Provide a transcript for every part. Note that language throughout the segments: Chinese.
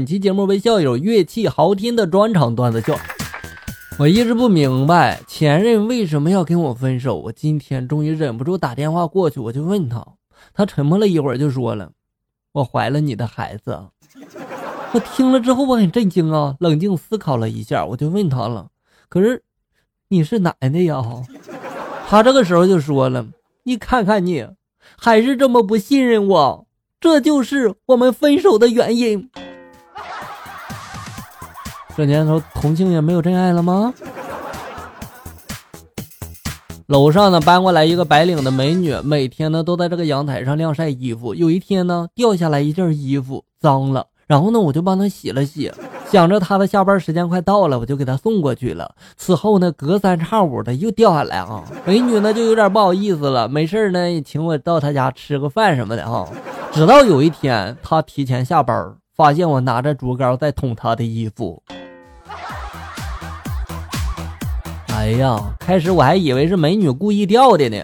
本期节目为校友乐器豪听的专场段子秀。我一直不明白前任为什么要跟我分手。我今天终于忍不住打电话过去，我就问他，他沉默了一会儿就说了：“我怀了你的孩子。”我听了之后我很震惊啊，冷静思考了一下，我就问他了：“可是你是男的呀？”他这个时候就说了：“你看看你，还是这么不信任我，这就是我们分手的原因。”这年头，同性也没有真爱了吗？楼上呢搬过来一个白领的美女，每天呢都在这个阳台上晾晒衣服。有一天呢掉下来一件衣服，脏了，然后呢我就帮她洗了洗。想着她的下班时间快到了，我就给她送过去了。此后呢隔三差五的又掉下来啊，美女呢就有点不好意思了，没事呢请我到她家吃个饭什么的哈。直到有一天她提前下班，发现我拿着竹竿在捅她的衣服。哎呀，开始我还以为是美女故意掉的呢，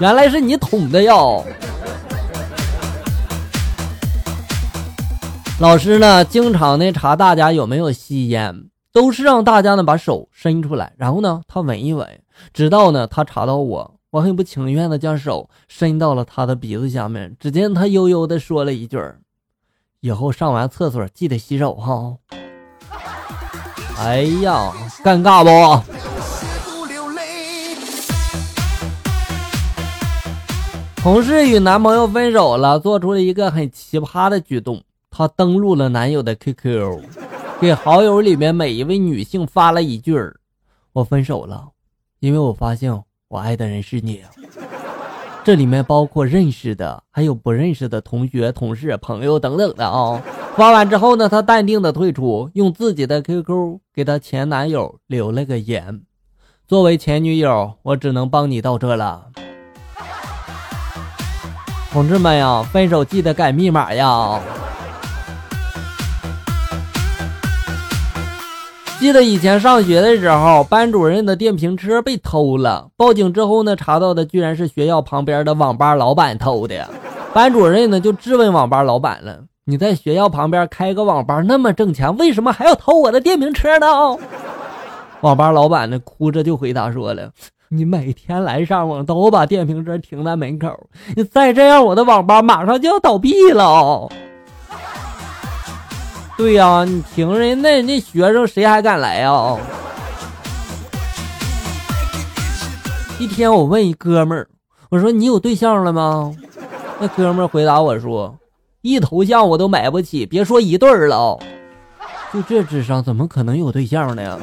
原来是你捅的哟。老师呢，经常呢查大家有没有吸烟，都是让大家呢把手伸出来，然后呢他闻一闻，直到呢他查到我，我很不情愿的将手伸到了他的鼻子下面，只见他悠悠的说了一句以后上完厕所记得洗手哈。”哎呀，尴尬不？同事与男朋友分手了，做出了一个很奇葩的举动。她登录了男友的 QQ，给好友里面每一位女性发了一句：“我分手了，因为我发现我爱的人是你。”这里面包括认识的，还有不认识的同学、同事、朋友等等的啊。发完之后呢，她淡定的退出，用自己的 QQ 给她前男友留了个言：“作为前女友，我只能帮你到这了。”同志们呀，分手记得改密码呀！记得以前上学的时候，班主任的电瓶车被偷了，报警之后呢，查到的居然是学校旁边的网吧老板偷的。班主任呢就质问网吧老板了：“你在学校旁边开个网吧那么挣钱，为什么还要偷我的电瓶车呢？”网吧老板呢哭着就回答说了。你每天来上网都把电瓶车停在门口，你再这样，我的网吧马上就要倒闭了。对呀，你停人，那那学生谁还敢来呀？一天，我问一哥们儿，我说你有对象了吗？那哥们儿回答我说，一头像我都买不起，别说一对儿了。就这智商，怎么可能有对象呢？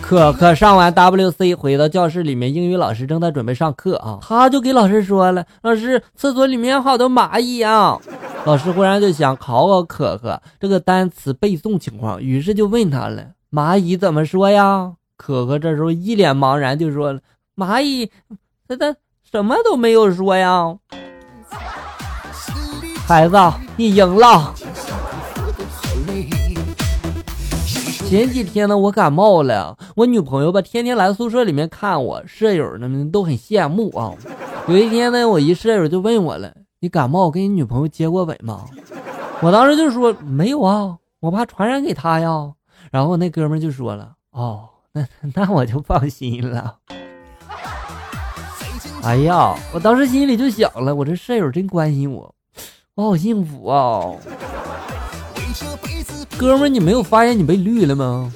可可上完 WC 回到教室里面，英语老师正在准备上课啊，他就给老师说了：“老师，厕所里面有好多蚂蚁啊！”老师忽然就想考考可可这个单词背诵情况，于是就问他了：“蚂蚁怎么说呀？”可可这时候一脸茫然就说了：“蚂蚁，他他什么都没有说呀。”孩子，你赢了。前几天呢，我感冒了，我女朋友吧天天来宿舍里面看我，舍友呢都很羡慕啊。有一天呢，我一舍友就问我了：“你感冒跟你女朋友接过吻吗？”我当时就说：“没有啊，我怕传染给她呀。”然后那哥们就说了：“哦，那 那我就放心了。”哎呀，我当时心里就想了，我这舍友真关心我，我好幸福啊。哥们，你没有发现你被绿了吗？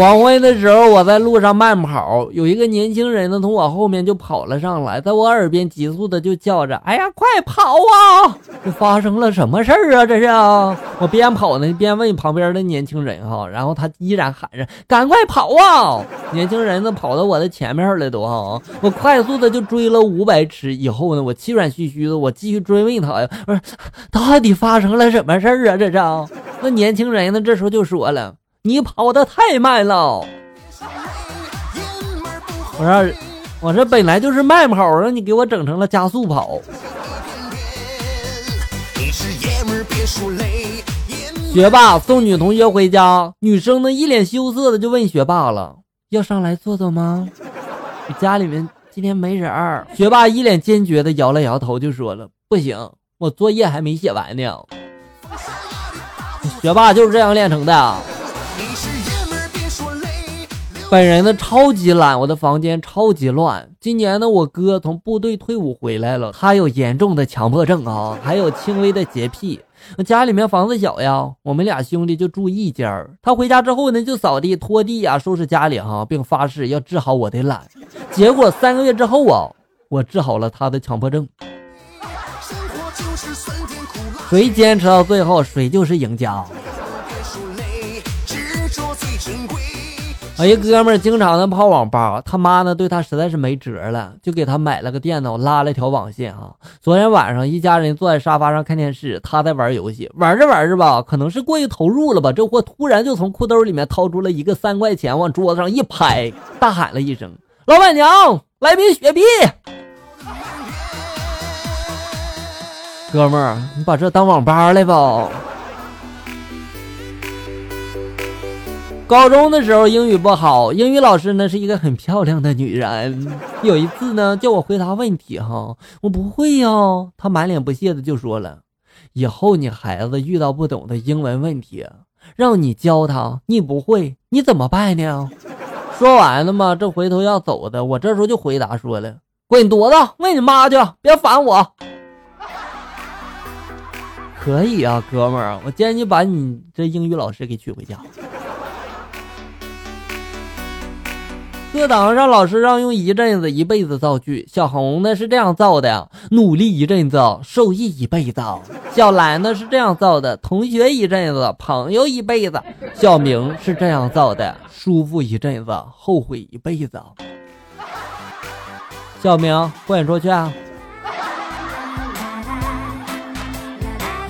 黄昏的时候，我在路上慢跑，有一个年轻人呢，从我后面就跑了上来，在我耳边急速的就叫着：“哎呀，快跑啊！这发生了什么事儿啊？这是啊！”我边跑呢边问旁边的年轻人哈，然后他依然喊着：“赶快跑啊！”年轻人呢跑到我的前面了都哈，我快速的就追了五百尺以后呢，我气喘吁吁的，我继续追问他呀，不是到底发生了什么事儿啊？这是啊？那年轻人呢这时候就说了。你跑的太慢了，我说，我这本来就是慢跑，让你给我整成了加速跑。学霸送女同学回家，女生呢一脸羞涩的就问学霸了：“要上来坐坐吗？”家里面。今天没人。学霸一脸坚决的摇了摇头，就说了：“不行，我作业还没写完呢。”学霸就是这样练成的。本人呢超级懒，我的房间超级乱。今年呢，我哥从部队退伍回来了，他有严重的强迫症啊，还有轻微的洁癖。家里面房子小呀，我们俩兄弟就住一间他回家之后呢，就扫地、拖地呀，收拾家里哈，并发誓要治好我的懒。结果三个月之后啊，我治好了他的强迫症。谁坚持到最后，谁就是赢家。我一哥们儿经常的泡网吧，他妈呢对他实在是没辙了，就给他买了个电脑，拉了条网线哈。昨天晚上一家人坐在沙发上看电视，他在玩游戏，玩着玩着吧，可能是过于投入了吧，这货突然就从裤兜里面掏出了一个三块钱，往桌子上一拍，大喊了一声：“老板娘，来瓶雪碧！”哥们儿，你把这当网吧来吧。高中的时候英语不好，英语老师呢是一个很漂亮的女人。有一次呢叫我回答问题哈，我不会呀，她满脸不屑的就说了：“以后你孩子遇到不懂的英文问题，让你教他，你不会，你怎么办呢？” 说完了嘛，这回头要走的，我这时候就回答说了：“滚犊子，问你妈去，别烦我。”可以啊，哥们儿，我建议你把你这英语老师给娶回家。课堂上，老师让用一阵子、一辈子造句。小红呢是这样造的：努力一阵子，受益一辈子。小蓝呢是这样造的：同学一阵子，朋友一辈子。小明是这样造的：舒服一阵子，后悔一辈子。小明，滚出去！